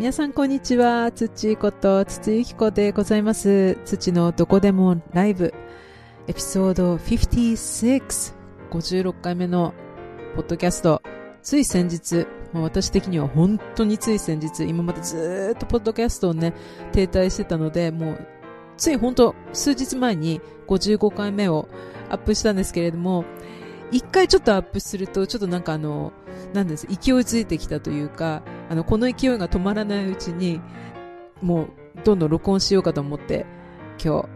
皆さんこんにちは。土こと土ゆき子でございます。土のどこでもライブ、エピソード56、56回目のポッドキャスト。つい先日、まあ私的には本当につい先日、今までずっとポッドキャストをね、停滞してたので、もう、つい本当数日前に55回目をアップしたんですけれども、一回ちょっとアップすると、ちょっとなんかあの、なんです、勢いづいてきたというか、あの、この勢いが止まらないうちに、もう、どんどん録音しようかと思って、今日、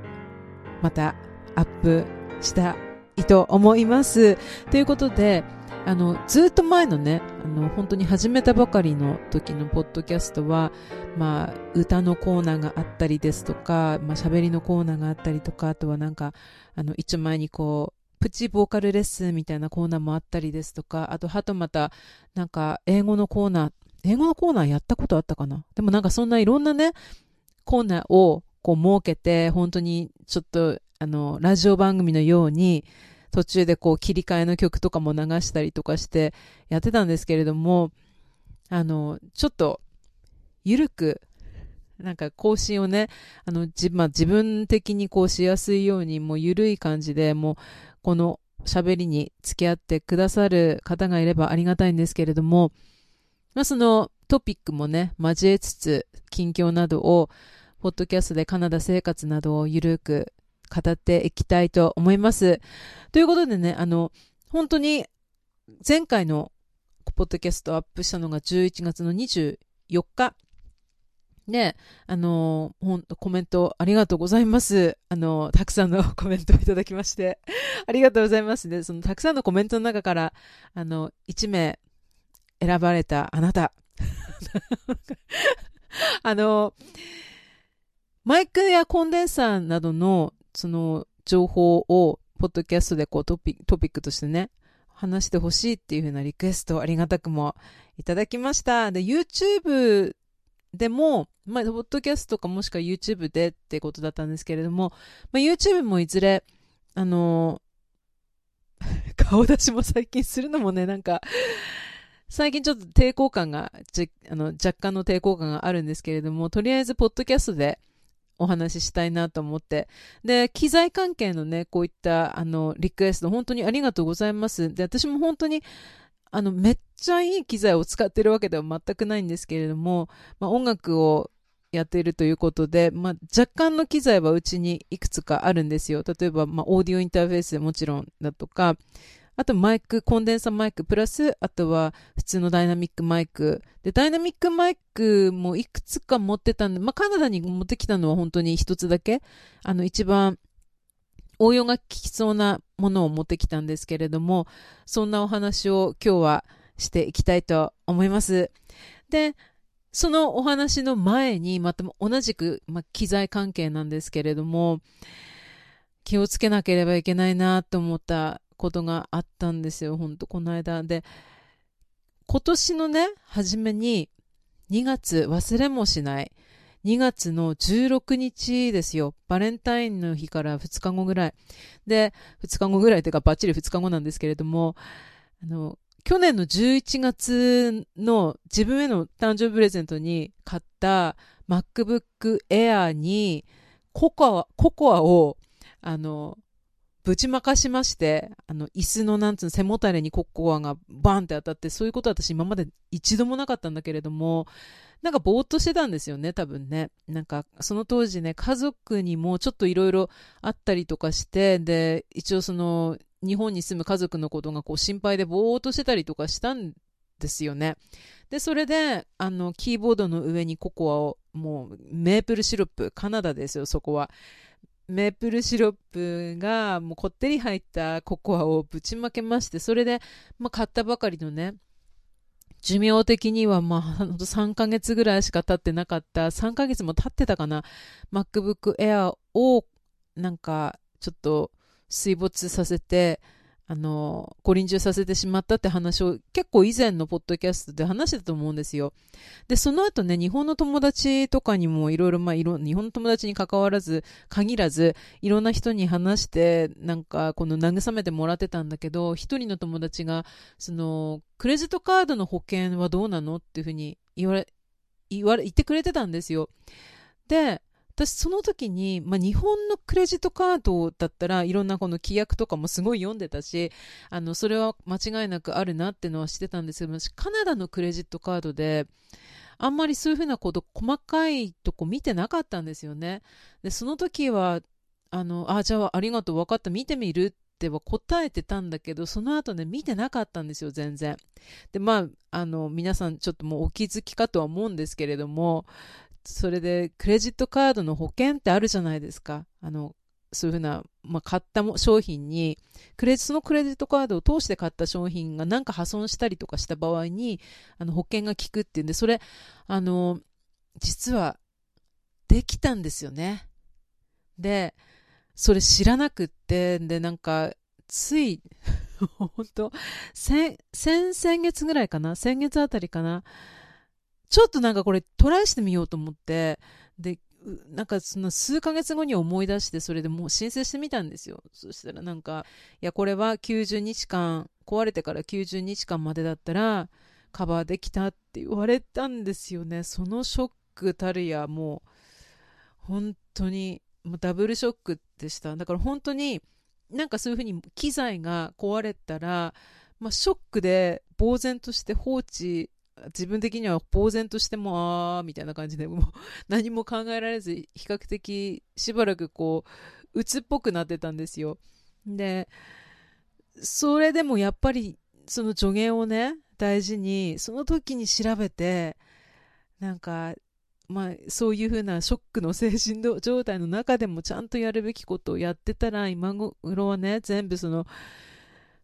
また、アップしたいと思います。ということで、あの、ずっと前のね、あの、本当に始めたばかりの時のポッドキャストは、まあ、歌のコーナーがあったりですとか、まあ、喋りのコーナーがあったりとか、あとはなんか、あの、一丁前にこう、プチボーカルレッスンみたいなコーナーもあったりですとか、あと、はとまた、なんか、英語のコーナー、英語のコーナーやったことあったかな？でもなんかそんないろんなね、コーナーをこう設けて、本当にちょっと、あの、ラジオ番組のように、途中でこう切り替えの曲とかも流したりとかしてやってたんですけれども、あの、ちょっと、ゆるく、なんか更新をね、あの、じ、まあ、自分的にこうしやすいように、もうゆるい感じで、もう、この喋りに付き合ってくださる方がいればありがたいんですけれども、まあ、そのトピックもね、交えつつ、近況などを、ポッドキャストでカナダ生活などをゆるく語っていきたいと思います。ということでね、あの、本当に前回のポッドキャストアップしたのが11月の24日。で、あの、ほんとコメントありがとうございます。あの、たくさんのコメントをいただきまして、ありがとうございますね。そのたくさんのコメントの中から、あの、1名選ばれたあなた。あの、マイクやコンデンサーなどの、その、情報を、ポッドキャストでこうトピック、トピックとしてね、話してほしいっていう風なリクエストありがたくもいただきました。で、YouTube でも、まあ、ポッドキャストかもしくは YouTube でってことだったんですけれども、まあ、YouTube もいずれ、あの 顔出しも最近するのもね、なんか、最近ちょっと抵抗感が、あの、若干の抵抗感があるんですけれども、とりあえず、ポッドキャストでお話ししたいなと思って。で、機材関係のね、こういった、あの、リクエスト、本当にありがとうございます。で、私も本当に、あの、めっちゃいい機材を使ってるわけでは全くないんですけれども、まあ、音楽をやっているということで、まあ、若干の機材はうちにいくつかあるんですよ。例えば、まあ、オーディオインターフェースもちろんだとか、あとマイク、コンデンサマイク、プラス、あとは普通のダイナミックマイク。で、ダイナミックマイクもいくつか持ってたんで、まあ、カナダに持ってきたのは本当に一つだけ。あの、一番応用が効きそうなものを持ってきたんですけれども、そんなお話を今日はしていきたいと思います。で、そのお話の前に、また同じく、まあ、機材関係なんですけれども、気をつけなければいけないなと思ったことがあったんですよ、ほんと、この間。で、今年のね、初めに、2月忘れもしない。2月の16日ですよ。バレンタインの日から2日後ぐらい。で、2日後ぐらいというかバッチリ2日後なんですけれども、あの、去年の11月の自分への誕生日プレゼントに買った MacBook Air にココア、ココアを、あの、ぶちまかしまして、あの、椅子のなんつうの背もたれにココアがバンって当たって、そういうことは私今まで一度もなかったんだけれども、なんかぼーっとしてたんですよね、多分ね。なんか、その当時ね、家族にもちょっといろいろあったりとかして、で、一応その、日本に住む家族のことがこう心配でぼーっとしてたりとかしたんですよね。で、それで、あの、キーボードの上にココアを、もう、メープルシロップ、カナダですよ、そこは。メープルシロップがもうこってり入ったココアをぶちまけまして、それで、まあ、買ったばかりのね、寿命的にはまあ、3ヶ月ぐらいしか経ってなかった、3ヶ月も経ってたかな、MacBook Air をなんかちょっと水没させて、あの、ご臨終させてしまったって話を結構以前のポッドキャストで話してたと思うんですよ。で、その後ね、日本の友達とかにもいろいろ、まあ、いろ、日本の友達に関わらず、限らず、いろんな人に話して、なんか、この慰めてもらってたんだけど、一人の友達が、その、クレジットカードの保険はどうなのっていうふうに言われ、言われ、言ってくれてたんですよ。で、私その時に、まあ、日本のクレジットカードだったらいろんなこの規約とかもすごい読んでたしあのそれは間違いなくあるなってのはしてたんですけどカナダのクレジットカードであんまりそういうふうなこと細かいとこ見てなかったんですよね。でその時はあのあじゃあありがとう分かった見てみるっては答えてたんだけどその後ね見てなかったんですよ全然。でまああの皆さんちょっともうお気づきかとは思うんですけれどもそれでクレジットカードの保険ってあるじゃないですか。あの、そういうふうな、まあ、買った商品に、クレジそのクレジットカードを通して買った商品がなんか破損したりとかした場合に、あの、保険が効くっていうんで、それ、あの、実は、できたんですよね。で、それ知らなくって、で、なんか、つい、本当先、先々月ぐらいかな？先月あたりかな？ちょっとなんかこれトライしてみようと思って、で、なんかその数ヶ月後に思い出して、それでもう申請してみたんですよ。そしたらなんか、いや、これは90日間、壊れてから90日間までだったら、カバーできたって言われたんですよね。そのショックたるや、もう、本当に、もうダブルショックでした。だから本当に、なんかそういうふうに機材が壊れたら、まあ、ショックで呆然として放置自分的には呆然としても、あーみたいな感じで、もう 何も考えられず、比較的しばらくこう、鬱っぽくなってたんですよ。で、それでもやっぱり、その助言をね、大事に、その時に調べて、なんか、まあ、そういうふうなショックの精神状態の中でもちゃんとやるべきことをやってたら、今頃はね、全部その、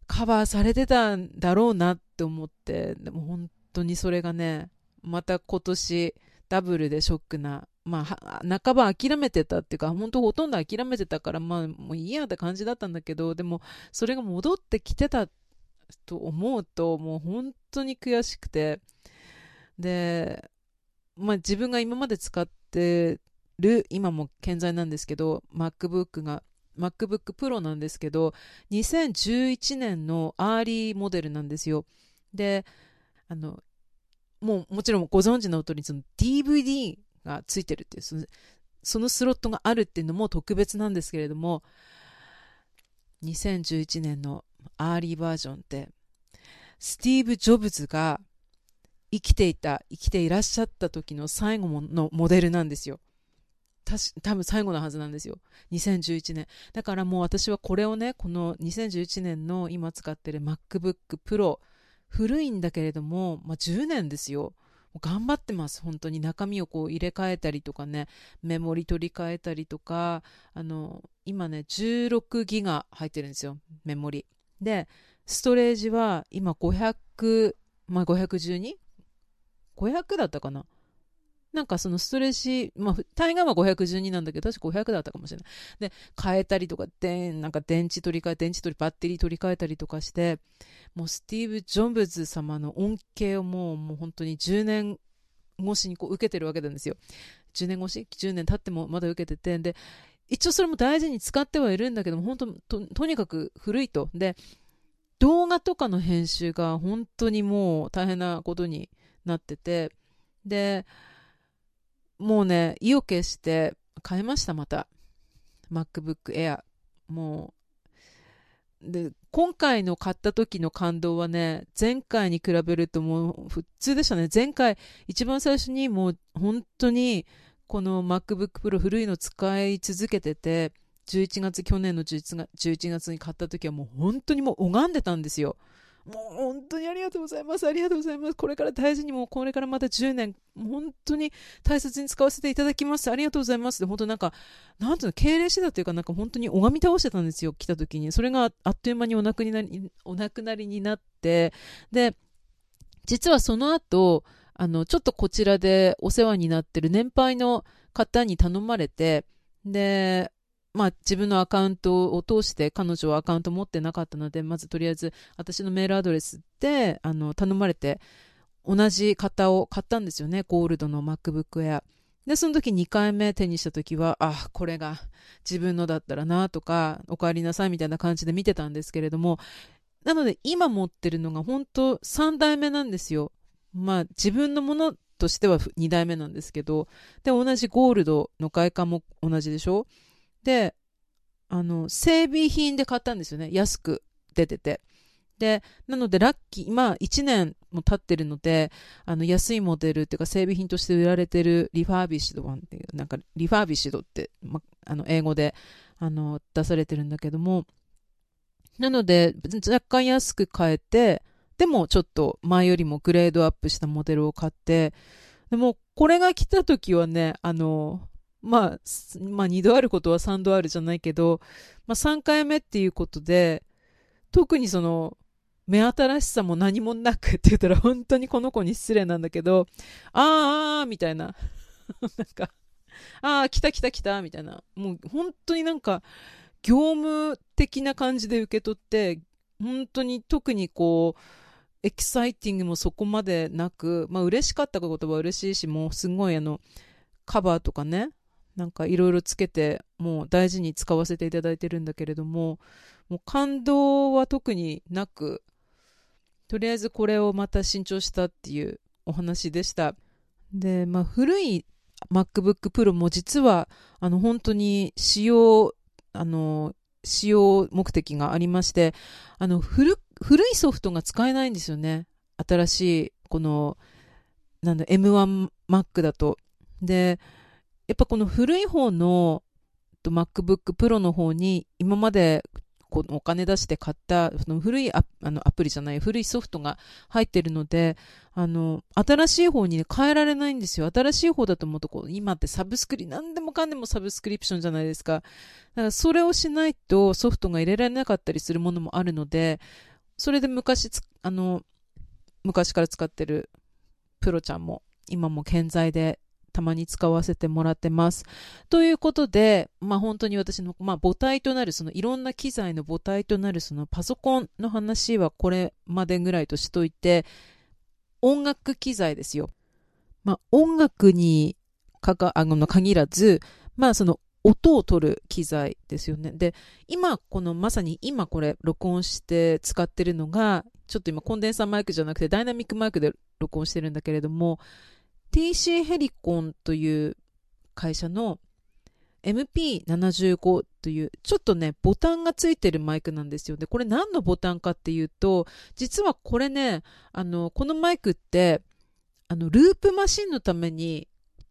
カバーされてたんだろうなって思って、でも本当にそれがね、また今年ダブルでショックな、まあ、半ば諦めてたっていうか、本当ほとんど諦めてたから、まあ、もういいやって感じだったんだけど、でも、それが戻ってきてたと思うと、もう本当に悔しくて、で、まあ自分が今まで使ってる、今も健在なんですけど、MacBook が MacBook Pro なんですけど、2011年のアーリーモデルなんですよ。で、あの、もうもちろんご存知の通り、その DVD がついてるっていう、そのそのスロットがあるっていうのも特別なんですけれども、2011年のアーリーバージョンって、スティーブ・ジョブズが生きていた、生きていらっしゃった時の最後のモデルなんですよ。たし多分最後のはずなんですよ。2011年。だからもう私はこれをね、この2011年の今使ってる MacBook Pro 古いんだけれども、まあ、10年ですよ。頑張ってます。本当に中身をこう入れ替えたりとかね、メモリ取り替えたりとか、あの、今ね、16ギガ入ってるんですよ、メモリ。で、ストレージは今500、まあ、512?500 だったかな？なんかそのストレー、まあ、対岸は512なんだけど、確か500だったかもしれない。で、変えたりとか、で、なんか電池取り替え、電池取り、バッテリー取り替えたりとかして、もうスティーブ・ジョンブズ様の恩恵をもう、もう本当に10年越しにこう受けてるわけなんですよ。10年越し ?10 年経ってもまだ受けてて、で、一応それも大事に使ってはいるんだけど、本当と、とにかく古いと。で、動画とかの編集が本当にもう大変なことになってて、で、もうね、意を決して買いました、また。MacBook Air。もう。で、今回の買った時の感動はね、前回に比べるともう普通でしたね。前回、一番最初にもう本当にこの MacBook Pro 古いの使い続けてて、11月、去年の11月 ,11 月に買った時はもう本当にもう拝んでたんですよ。もう本当にありがとうございます。ありがとうございます。これから大事にも、これからまた10年、本当に大切に使わせていただきます。ありがとうございます。で、本当なんか、なんていうの、敬礼してたというか、なんか本当に拝み倒してたんですよ、来た時に。それがあっという間にお亡くなり、お亡くなりになって、で、実はその後、あの、ちょっとこちらでお世話になってる年配の方に頼まれて、で、まあ、自分のアカウントを通して彼女はアカウント持ってなかったので、まずとりあえず私のメールアドレスであの頼まれて、同じ型を買ったんですよね、ゴールドの MacBook Air。で、その時2回目手にした時は、あ、これが自分のだったらなとか、お帰りなさいみたいな感じで見てたんですけれども、なので今持ってるのが本当3代目なんですよ。まあ自分のものとしては2代目なんですけど、で、同じゴールドの外観も同じでしょ？で、あの、整備品で買ったんですよね。安く出てて。で、なのでラッキー、今1年も経ってるので、あの、安いモデルっていうか整備品として売られてる refurbished one っていう、なんか refurbished って、ま、あの、英語で、あの、出されてるんだけども、なので、若干安く買えて、でもちょっと前よりもグレードアップしたモデルを買って、でもこれが来た時はね、あの、まあ、まあ2度あることは3度あるじゃないけど、まあ3回目っていうことで、特にその、目新しさも何もなくって言ったら本当にこの子に失礼なんだけど、あーあーみたいな。なんか、ああ、来た来た来たみたいな。もう本当になんか、業務的な感じで受け取って、本当に特にこう、エキサイティングもそこまでなく、まあ嬉しかったことは嬉しいし、もうすごいあの、カバーとかね、なんかいろいろつけて、もう大事に使わせていただいてるんだけれども、もう感動は特になく、とりあえずこれをまた新調したっていうお話でした。で、まあ古い MacBook Pro も実は、あの本当に使用、あの、使用目的がありまして、あの古、古いソフトが使えないんですよね。新しい、この、なんだ、M1Mac だと。で、やっぱこの古い方の MacBook Pro の方に今までこのお金出して買ったその古いアあのアプリじゃない古いソフトが入ってるのであの新しい方に、ね、変えられないんですよ。新しい方だと思うとこう今ってサブスクリ何でもかんでもサブスクリプションじゃないですか。だからそれをしないとソフトが入れられなかったりするものもあるのでそれで昔あの昔から使ってるプロちゃんも今も健在でたまに使わせてもらってます。ということで、まあ本当に私の、まあ母体となる、そのいろんな機材の母体となるそのパソコンの話はこれまでぐらいとしといて、音楽機材ですよ。まあ音楽にかか、あの、限らず、まあその音を取る機材ですよね。で、今、このまさに今これ録音して使ってるのが、ちょっと今コンデンサーマイクじゃなくてダイナミックマイクで録音してるんだけれども、TC ヘリコンという会社の MP75 という、ちょっとね、ボタンがついてるマイクなんですよ。で、これ何のボタンかっていうと、実はこれね、あの、このマイクって、あの、ループマシンのために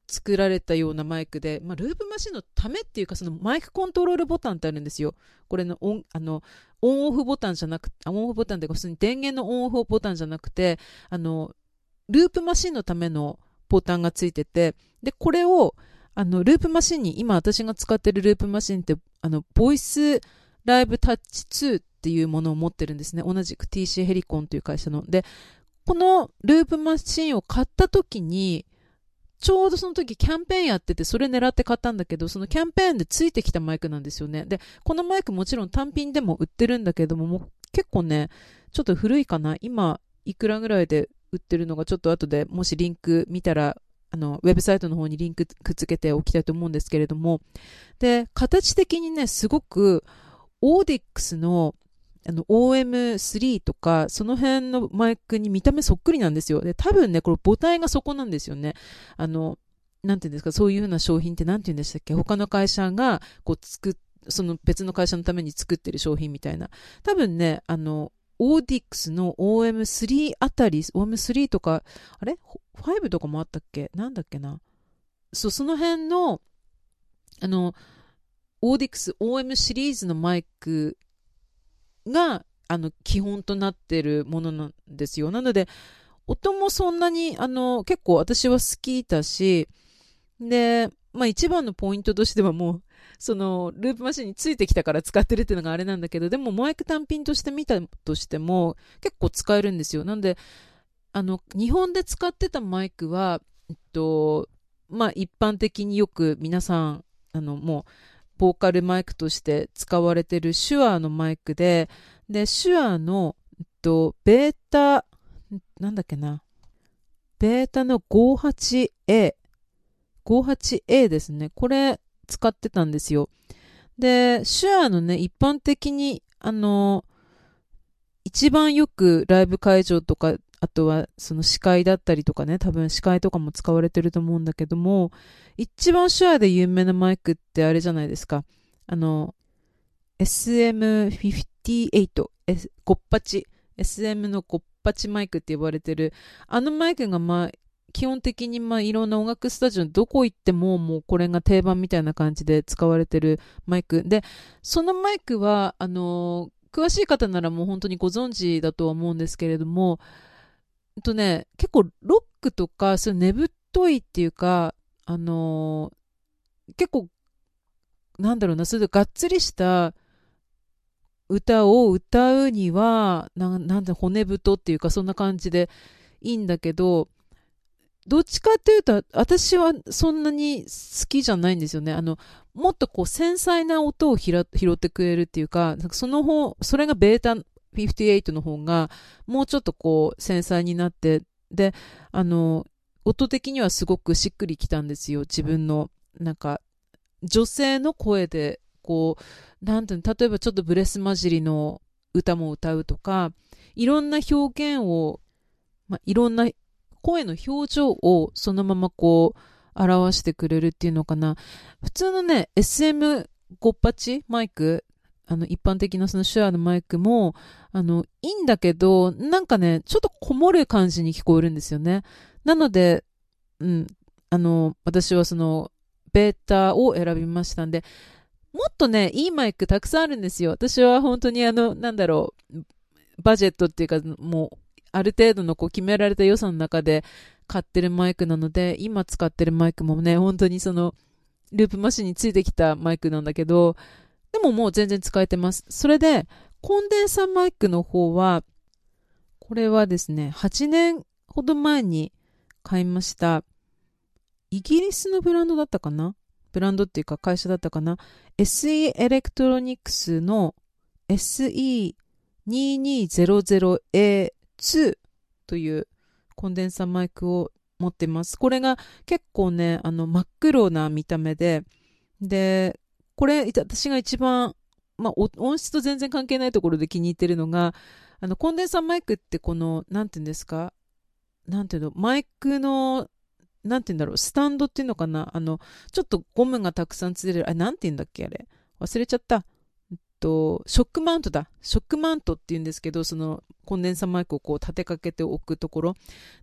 作られたようなマイクで、まあ、ループマシンのためっていうか、そのマイクコントロールボタンってあるんですよ。これのオン、あの、オンオフボタンじゃなくて、オンオフボタンって普通に電源のオンオフボタンじゃなくて、あの、ループマシンのためのボタンがついてて、で、これを、あの、ループマシンに、今私が使ってるループマシンって、あの、ボイスライブタッチ2っていうものを持ってるんですね。同じく TC ヘリコンという会社の。で、このループマシンを買った時に、ちょうどその時キャンペーンやってて、それ狙って買ったんだけど、そのキャンペーンでついてきたマイクなんですよね。で、このマイクもちろん単品でも売ってるんだけども、もう結構ね、ちょっと古いかな。今、いくらぐらいで売ってるのがちょっと後でもしリンク見たらあの、ウェブサイトの方にリンクくっつけておきたいと思うんですけれども、で、形的にね、すごく、オーディックスの、あの、OM3 とか、その辺のマイクに見た目そっくりなんですよ。で、多分ね、これ母体がそこなんですよね。あの、なんていうんですか、そういうふうな商品ってなんて言うんでしたっけ？他の会社が、こう、作っ、その別の会社のために作ってる商品みたいな。多分ね、あの、オーディックスの OM3 あたり、OM3 とか、あれ ?5 とかもあったっけ？なんだっけな？そう、その辺の、あの、オーディックス OM シリーズのマイクが、あの、基本となってるものなんですよ。なので、音もそんなに、あの、結構私は好きだし、で、まあ一番のポイントとしてはもう、その、ループマシンについてきたから使ってるっていうのがあれなんだけど、でもマイク単品として見たとしても、結構使えるんですよ。なんで、あの、日本で使ってたマイクは、えっと、まあ一般的によく皆さん、あの、もう、ボーカルマイクとして使われてる手話のマイクで、で、手話の、えっと、ベータ、なんだっけな、ベータの 58A、58A ですね。これ、使ってたんですよ。で、シュアのね、一般的に、あの、一番よくライブ会場とか、あとはその視界だったりとかね、多分視界とかも使われてると思うんだけども、一番手話で有名なマイクってあれじゃないですか。あの、SM58、S、ゴッパチ、SM のゴッパチマイクって呼ばれてる、あのマイクがまあ、基本的にまあいろんな音楽スタジオどこ行ってももうこれが定番みたいな感じで使われてるマイク。で、そのマイクは、あの詳しい方ならもう本当にご存知だとは思うんですけれども、えっとね、結構ロックとか、そういう眠っといっていうか、あのー、結構、なんだろうな、それでがっつりした歌を歌うには、ななんで骨太っていうか、そんな感じでいいんだけど、どっちかっていうと、私はそんなに好きじゃないんですよね。あの、もっとこう繊細な音を拾ってくれるっていうか、その方、それがベータ58の方が、もうちょっとこう繊細になって、で、あの、音的にはすごくしっくりきたんですよ。自分の、なんか、女性の声で、こう、なんていうの、例えばちょっとブレス混じりの歌も歌うとか、いろんな表現を、まあ、いろんな声の表情をそのままこう表してくれるっていうのかな。普通のね、SM58 マイク、あの一般的なその手話のマイクも、あの、いいんだけど、なんかね、ちょっとこもる感じに聞こえるんですよね。なので、うん、あの、私はその、ベータを選びましたんで、もっとね、いいマイクたくさんあるんですよ。私は本当にあの、なんだろう、バジェットっていうか、もう、ある程度のこう決められた予算の中で買ってるマイクなので、今使ってるマイクもね、本当にその、ループマシンについてきたマイクなんだけど、でももう全然使えてます。それで、コンデンサーマイクの方は、これはですね、8年ほど前に買いました。イギリスのブランドだったかな？ブランドっていうか会社だったかな ?SE エレクトロニクスの SE2200A 2というコンデンサーマイクを持ってます。これが結構ね、あの真っ黒な見た目で、で、これ私が一番、まあ、音質と全然関係ないところで気に入ってるのが、あのコンデンサーマイクってこの、なんていうんですか、なんていうの、マイクの、なんていうんだろう、スタンドっていうのかな、あの、ちょっとゴムがたくさんついてる、あ、なんていうんだっけ、あれ。忘れちゃった。と、ショックマウントだ。ショックマウントって言うんですけど、そのコンデンサーマイクをこう立てかけておくところ。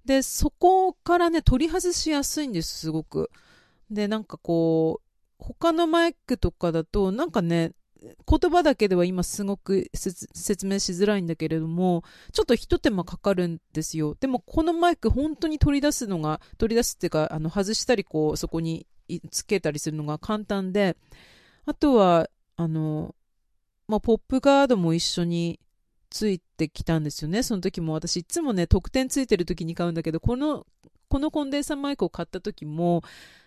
で、そこからね、取り外しやすいんです、すごく。で、なんかこう、他のマイクとかだと、なんかね、言葉だけでは今すごく説明しづらいんだけれども、ちょっと一手間かかるんですよ。でもこのマイク本当に取り出すのが、取り出すっていうか、あの外したりこうそこにつけたりするのが簡単で、あとは、あの、まあ、ポップガードも一緒についてきたんですよね。その時も私いつもね、特典ついてる時に買うんだけど、この、このコンデンサーマイクを買った時も、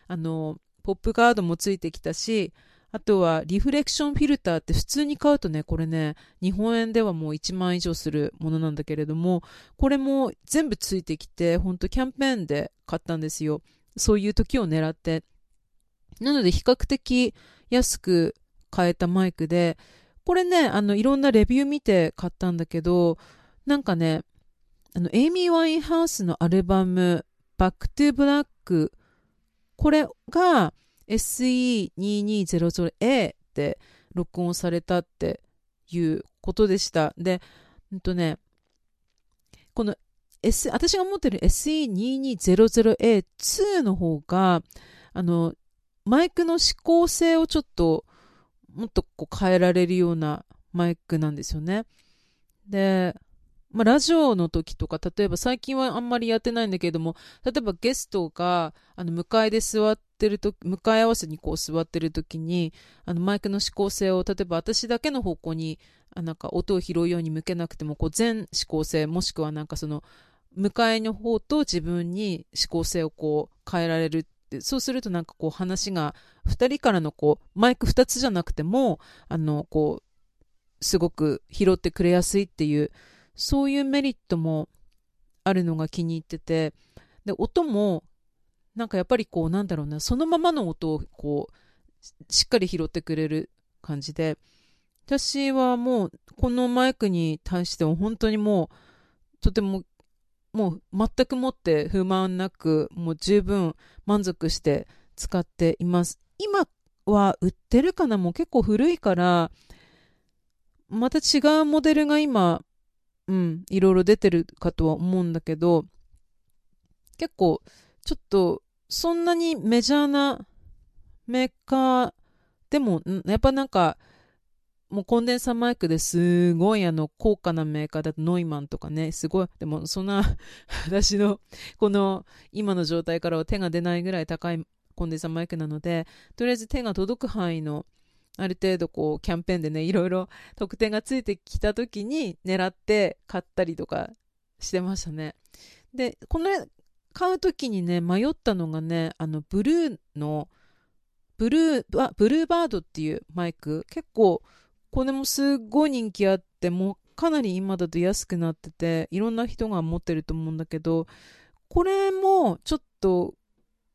あの、ポップガードもついてきたし、あとはリフレクションフィルターって普通に買うとね、これね、日本円ではもう1万以上するものなんだけれども、これも全部ついてきて、ほんとキャンペーンで買ったんですよ。そういう時を狙って。なので比較的安く買えたマイクで、これね、あの、いろんなレビュー見て買ったんだけど、なんかね、あの、エイミー・ワインハウスのアルバム、バック・トゥ・ブラック、これが SE2200A って録音されたっていうことでした。で、うんとね、この S、私が持ってる SE2200A2 の方が、あの、マイクの指向性をちょっともっとこう変えられるようなマイクなんですよね。で、まあ、ラジオの時とか、例えば最近はあんまりやってないんだけども、例えばゲストが、あの、向かいで座ってると向かい合わせにこう座ってる時に、あの、マイクの指向性を、例えば私だけの方向に、あなんか音を拾うように向けなくても、こう全指向性、もしくはなんかその、向かいの方と自分に指向性をこう変えられるってそうするとなんかこう話が2人からのこうマイク2つじゃなくてもあのこうすごく拾ってくれやすいっていうそういうメリットもあるのが気に入っててで音もなんかやっぱりこうなんだろうなそのままの音をこうしっかり拾ってくれる感じで私はもうこのマイクに対しては本当にもうとてももう全くもって不満なく、もう十分満足して使っています。今は売ってるかな？もう結構古いから、また違うモデルが今、うん、いろいろ出てるかとは思うんだけど、結構、ちょっと、そんなにメジャーなメーカーでも、やっぱなんか、もうコンデンサーマイクですごいあの高価なメーカーだとノイマンとかね、すごい、でもそんな 私のこの今の状態からは手が出ないぐらい高いコンデンサーマイクなので、とりあえず手が届く範囲のある程度こうキャンペーンでね、いろいろ特典がついてきた時に狙って買ったりとかしてましたね。で、この買う時にね、迷ったのがね、あのブルーのブルー、ブルーバードっていうマイク、結構これもすっごい人気あって、もうかなり今だと安くなってて、いろんな人が持ってると思うんだけど、これもちょっと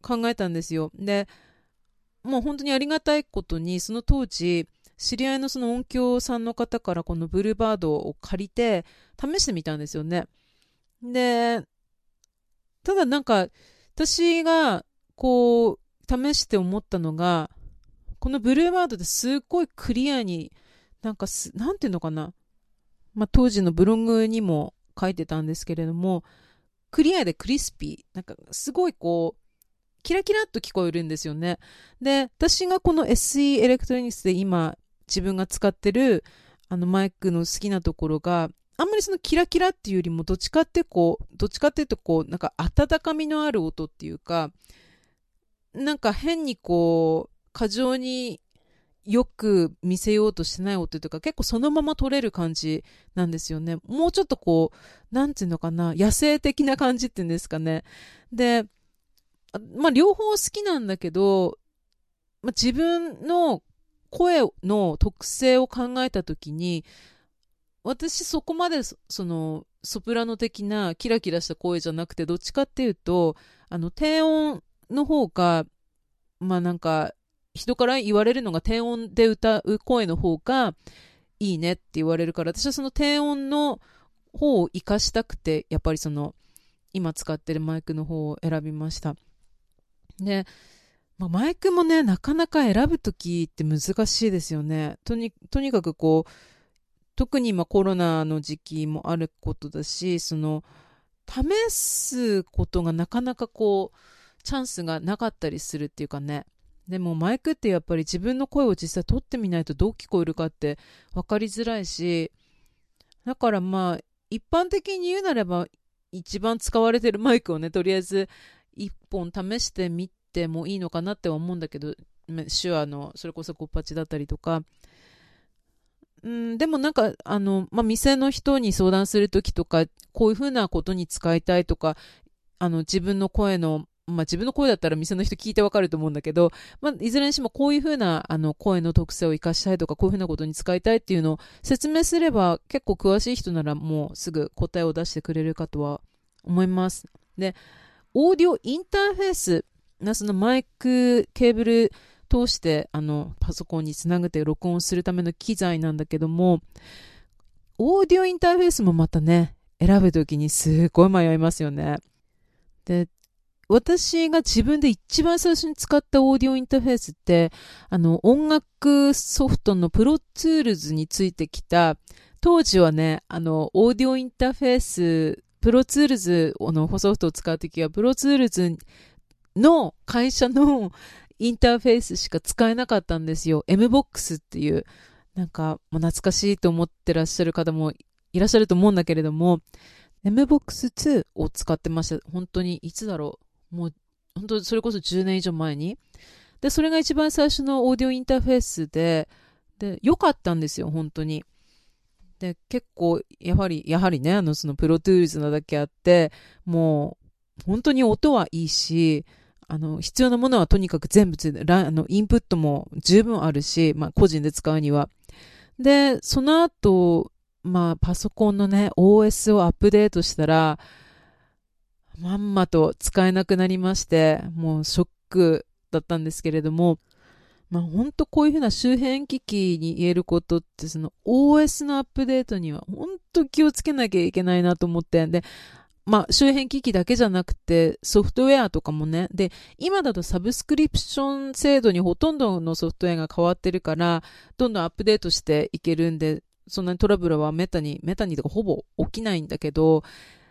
考えたんですよ。で、もう本当にありがたいことに、その当時、知り合いのその音響さんの方からこのブルーバードを借りて試してみたんですよね。で、ただなんか、私がこう、試して思ったのが、このブルーバードってすっごいクリアになんかす、なんていうのかな。まあ、当時のブログにも書いてたんですけれども、クリアでクリスピー。なんか、すごいこう、キラキラっと聞こえるんですよね。で、私がこの SE エレクトロニクスで今、自分が使ってる、あのマイクの好きなところが、あんまりそのキラキラっていうよりも、どっちかってこう、どっちかっていうとこう、なんか温かみのある音っていうか、なんか変にこう、過剰によく見せようとしてない音というか結構そのまま撮れる感じなんですよね。もうちょっとこう、なんていうのかな、野生的な感じっていうんですかね。で、まあ両方好きなんだけど、まあ、自分の声の特性を考えたときに、私そこまでそのソプラノ的なキラキラした声じゃなくて、どっちかっていうと、あの低音の方が、まあなんか人から言われるのが低音で歌う声の方がいいねって言われるから、私はその低音の方を活かしたくて、やっぱりその今使ってるマイクの方を選びました。で、まあ、マイクもね、なかなか選ぶときって難しいですよね。とに、とにかくこう、特に今コロナの時期もあることだし、その、試すことがなかなかこう、チャンスがなかったりするっていうかね。でもマイクってやっぱり自分の声を実際取ってみないとどう聞こえるかって分かりづらいし、だからまあ、一般的に言うならば、一番使われてるマイクをね、とりあえず一本試してみてもいいのかなって思うんだけど、手話の、それこそコッパチだったりとか、うん、でもなんか、あの、まあ、店の人に相談するときとか、こういうふうなことに使いたいとか、あの、自分の声のまあ自分の声だったら店の人聞いてわかると思うんだけど、まあいずれにしてもこういうふうなあの声の特性を活かしたいとか、こういうふうなことに使いたいっていうのを説明すれば結構詳しい人ならもうすぐ答えを出してくれるかとは思います。で、オーディオインターフェースなそのマイクケーブル通してあのパソコンにつなげて録音するための機材なんだけども、オーディオインターフェースもまたね、選ぶときにすごい迷いますよね。で、私が自分で一番最初に使ったオーディオインターフェースって、あの、音楽ソフトのプロツールズについてきた、当時はね、あの、オーディオインターフェース、プロツールズのソフトを使うときは、プロツールズの会社のインターフェースしか使えなかったんですよ。MBOX っていう、なんか、もう懐かしいと思ってらっしゃる方もいらっしゃると思うんだけれども、MBOX2 を使ってました。本当に、いつだろう。もう、本当それこそ10年以上前に。で、それが一番最初のオーディオインターフェースで、で、良かったんですよ、本当に。で、結構、やはり、やはりね、あの、その Pro Tools なだけあって、もう、本当に音はいいし、あの、必要なものはとにかく全部ついて、あの、インプットも十分あるし、まあ、個人で使うには。で、その後、まあ、パソコンのね、OS をアップデートしたら、まんまと使えなくなりまして、もうショックだったんですけれども、まあ本当こういうふうな周辺機器に言えることって、その OS のアップデートには本当気をつけなきゃいけないなと思って、で、まあ、周辺機器だけじゃなくて、ソフトウェアとかもね。で、今だとサブスクリプション制度にほとんどのソフトウェアが変わってるから、どんどんアップデートしていけるんで、そんなにトラブルはメタに、メタにとかほぼ起きないんだけど、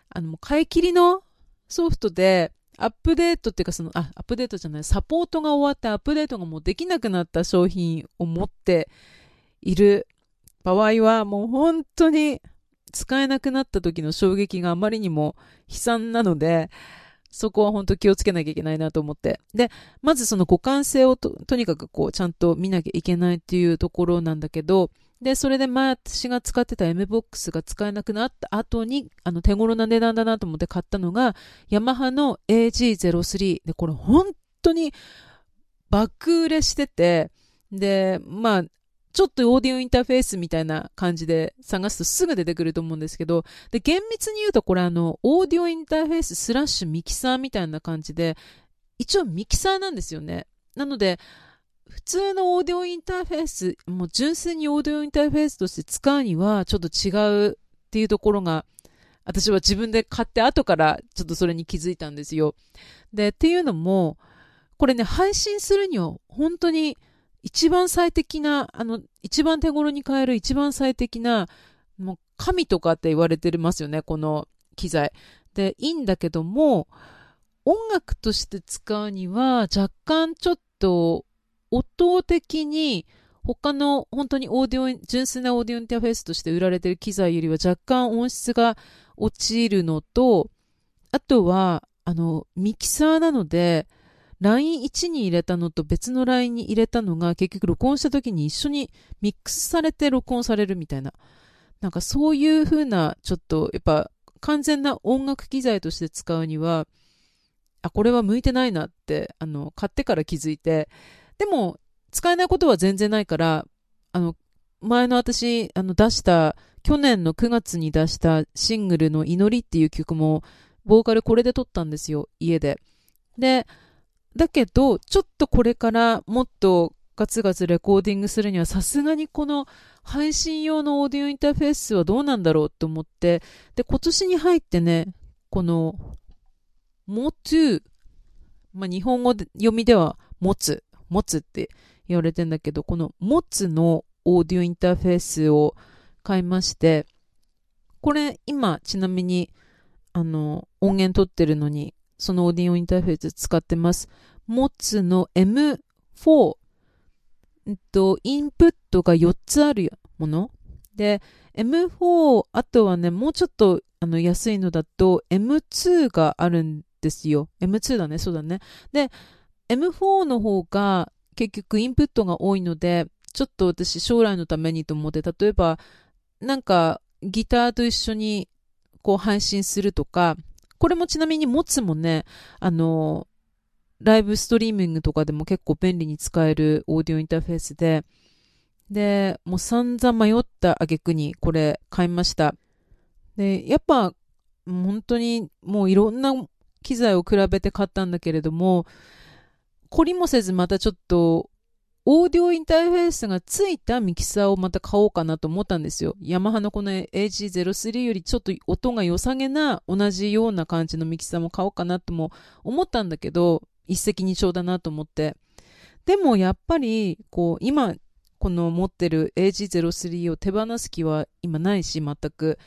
あの、買い切りのソフトで、アップデートっていうかその、あ、アップデートじゃない、サポートが終わってアップデートがもうできなくなった商品を持っている場合は、もう本当に使えなくなった時の衝撃があまりにも悲惨なので、そこは本当気をつけなきゃいけないなと思って。で、まずその互換性をととにかくこうちゃんと見なきゃいけないっていうところなんだけど、で、それで前私が使ってた MBOX が使えなくなった後に、あの手頃な値段だなと思って買ったのが、ヤマハの AG03。で、これ本当に爆売れしてて、で、まあ、ちょっとオーディオインターフェースみたいな感じで探すとすぐ出てくると思うんですけど、で、厳密に言うとこれあの、オーディオインターフェーススラッシュミキサーみたいな感じで、一応ミキサーなんですよね。なので、普通のオーディオインターフェース、もう純粋にオーディオインターフェースとして使うにはちょっと違うっていうところが、私は自分で買って後からちょっとそれに気づいたんですよ。で、っていうのも、これね、配信するには本当に一番最適な、あの、一番手頃に買える一番最適な、もう神とかって言われてますよね、この機材。で、いいんだけども、音楽として使うには若干ちょっと音的に他の本当にオーディオ、純粋なオーディオインターフェースとして売られている機材よりは若干音質が落ちるのと、あとは、あの、ミキサーなので、ライン1に入れたのと別のラインに入れたのが結局録音した時に一緒にミックスされて録音されるみたいな。なんかそういう風な、ちょっとやっぱ完全な音楽機材として使うには、あ、これは向いてないなって、あの、買ってから気づいて、でも使えないことは全然ないから、あの、前の私、あの出した、去年の9月に出したシングルの祈りっていう曲も、ボーカルこれで撮ったんですよ、家で。で、だけど、ちょっとこれからもっとガツガツレコーディングするにはさすがにこの配信用のオーディオインターフェースはどうなんだろうと思って、で、今年に入ってね、この、もつ、まあ、日本語で読みでは持つ、持つって言われてんだけど、この持つのオーディオインターフェースを買いまして、これ今ちなみにあの音源取ってるのにそのオーディオインターフェース使ってます。モツの M4、えっと、インプットが4つあるもの。で、M4、あとはね、もうちょっとあの安いのだと M2 があるんですよ。M2 だね、そうだね。で、M4 の方が結局インプットが多いので、ちょっと私将来のためにと思って、例えば、なんかギターと一緒にこう配信するとか、これもちなみに持つもね、あの、ライブストリーミングとかでも結構便利に使えるオーディオインターフェースで、で、もう散々迷った挙句にこれ買いました。で、やっぱ、本当にもういろんな機材を比べて買ったんだけれども、懲りもせずまたちょっとオーディオインターフェースがついたミキサーをまた買おうかなと思ったんですよ。ヤマハのこの AG03 よりちょっと音が良さげな同じような感じのミキサーも買おうかなとも思ったんだけど、一石二鳥だなと思って。でもやっぱり、こう、今、この持ってる AG03 を手放す気は今ないし、全く。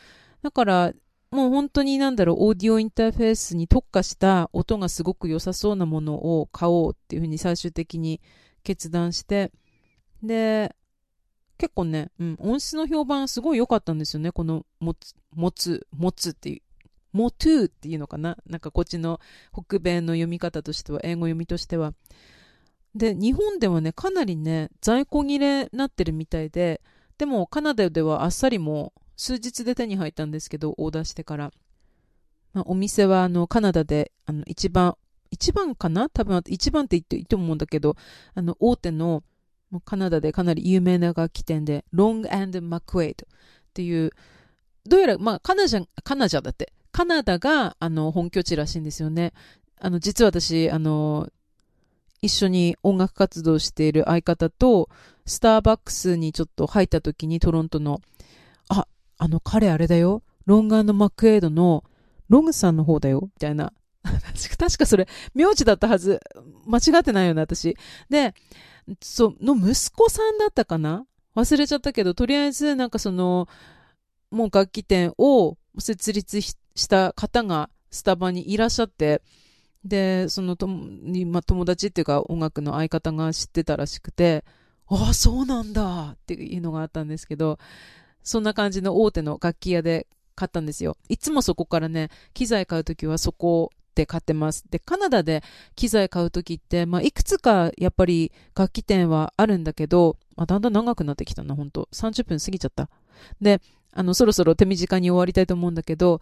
だから、もう本当になんだろう、オーディオインターフェースに特化した音がすごく良さそうなものを買おうっていうふうに最終的に決断して、で、結構ね、うん、音質の評判すごい良かったんですよね。この、もつ、もつ、もつっていう、もトゥーっていうのかな？なんかこっちの北米の読み方としては、英語読みとしては。で、日本ではね、かなりね、在庫切れになってるみたいで、でもカナダではあっさりも数日で手に入ったんですけど、オーダーしてから。まあ、お店はあのカナダであの一番一番かな？多分一番って言っていいと思うんだけど、あの、大手のカナダでかなり有名な楽器店で、ロングマクウェイドっていう、どうやら、まあ、カナジャ、カナジャだって、カナダが、あの、本拠地らしいんですよね。あの、実は私、あの、一緒に音楽活動している相方と、スターバックスにちょっと入った時にトロントの、あ、の彼あれだよ、ロングマクエイドのロングさんの方だよ、みたいな。確かそれ、名字だったはず。間違ってないよね、私。で、その息子さんだったかな？忘れちゃったけど、とりあえずなんかその、もう楽器店を設立した方がスタバにいらっしゃって、で、そのとに、ま、友達っていうか音楽の相方が知ってたらしくて、ああ、そうなんだ！っていうのがあったんですけど、そんな感じの大手の楽器屋で買ったんですよ。いつもそこからね、機材買うときはそこで買ってます。で、カナダで機材買うときって、まあ、いくつかやっぱり楽器店はあるんだけど、あ、だんだん長くなってきたな、本当30分過ぎちゃった。で、あの、そろそろ手短に終わりたいと思うんだけど、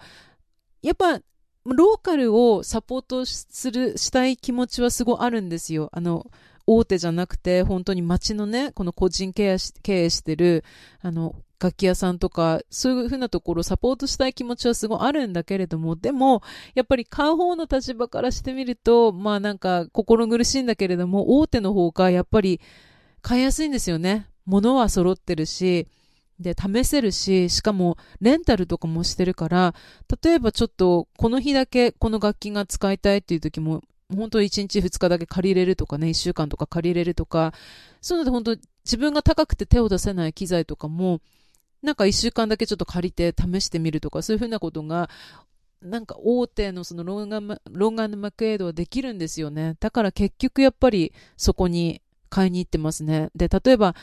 やっぱ、ローカルをサポートする、したい気持ちはすごいあるんですよ。あの、大手じゃなくて、本当に街のね、この個人経営し経営してる、あの、楽器屋さんとか、そういうふうなところをサポートしたい気持ちはすごいあるんだけれども、でも、やっぱり買う方の立場からしてみると、まあなんか心苦しいんだけれども、大手の方がやっぱり買いやすいんですよね。物は揃ってるし、で、試せるし、しかも、レンタルとかもしてるから、例えばちょっと、この日だけこの楽器が使いたいっていう時も、本当1日2日だけ借りれるとかね、1週間とか借りれるとか、そういうので本当自分が高くて手を出せない機材とかも、なんか1週間だけちょっと借りて試してみるとか、そういうふうなことが、なんか大手のそのロンガンロンガンマクエイドはできるんですよね。だから結局やっぱりそこに買いに行ってますね。で、例えば、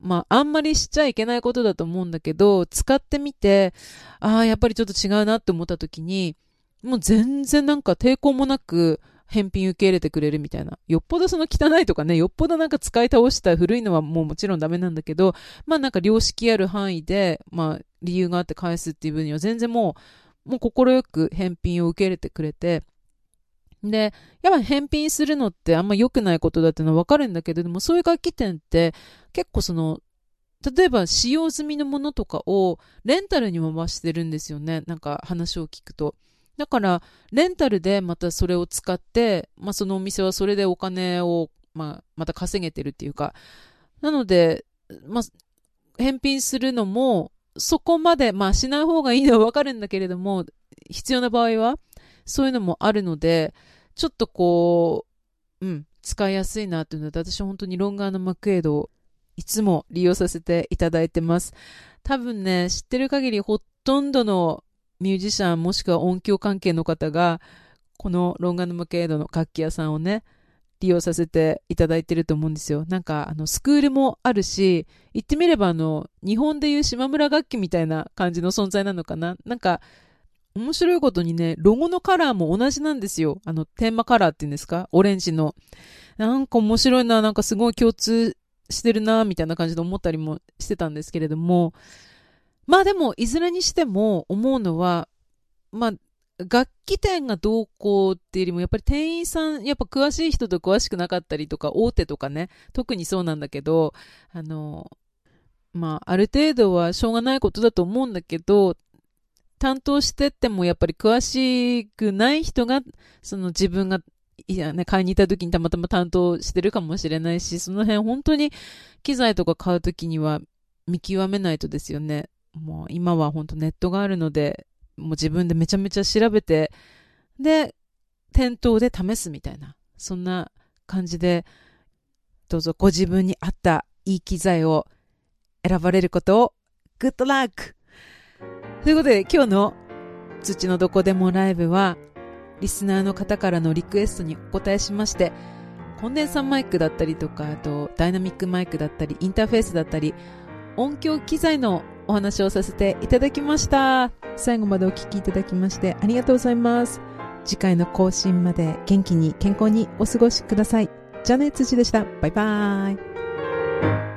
まあ、あんまりしちゃいけないことだと思うんだけど、使ってみて、ああ、やっぱりちょっと違うなって思った時に、もう全然なんか抵抗もなく返品受け入れてくれるみたいな。よっぽどその汚いとかね、よっぽどなんか使い倒した古いのはもうもちろんダメなんだけど、まあなんか良識ある範囲で、まあ理由があって返すっていう分には全然もう、もう快く返品を受け入れてくれて、で、やっぱ返品するのってあんま良くないことだってのはわかるんだけど、でもそういう楽器店って結構その、例えば使用済みのものとかをレンタルにも回してるんですよね。なんか話を聞くと。だから、レンタルでまたそれを使って、まあそのお店はそれでお金を、まあまた稼げてるっていうか。なので、まあ、返品するのも、そこまで、まあしない方がいいのはわかるんだけれども、必要な場合は、そういうのもあるので、ちょっとこう、うん、使いやすいなっていうので、私本当にロンガーのマクエイドをいつも利用させていただいてます。多分ね、知ってる限りほとんどのミュージシャンもしくは音響関係の方が、このロンガーのマクエイドの楽器屋さんをね、利用させていただいてると思うんですよ。なんか、あの、スクールもあるし、言ってみればあの、日本でいう島村楽器みたいな感じの存在なのかな。なんか、面白いことにね、ロゴのカラーも同じなんですよ。あの、テーマカラーっていうんですか？オレンジの。なんか面白いな、なんかすごい共通してるな、みたいな感じで思ったりもしてたんですけれども、まあでも、いずれにしても思うのは、まあ、楽器店がどうこうっていうよりも、やっぱり店員さん、やっぱ詳しい人と詳しくなかったりとか、大手とかね、特にそうなんだけど、あの、まあ、ある程度はしょうがないことだと思うんだけど、担当してってもやっぱり詳しくない人が、その自分が、いやね、買いに行った時にたまたま担当してるかもしれないし、その辺本当に機材とか買う時には見極めないとですよね。もう今は本当ネットがあるので、もう自分でめちゃめちゃ調べて、で、店頭で試すみたいな、そんな感じで、どうぞご自分に合ったいい機材を選ばれることを、グッドラックということで今日の土のどこでもライブはリスナーの方からのリクエストにお答えしましてコンデンサーマイクだったりとかあとダイナミックマイクだったりインターフェースだったり音響機材のお話をさせていただきました。最後までお聴きいただきましてありがとうございます。次回の更新まで元気に健康にお過ごしください。じゃあね辻でした。バイバーイ。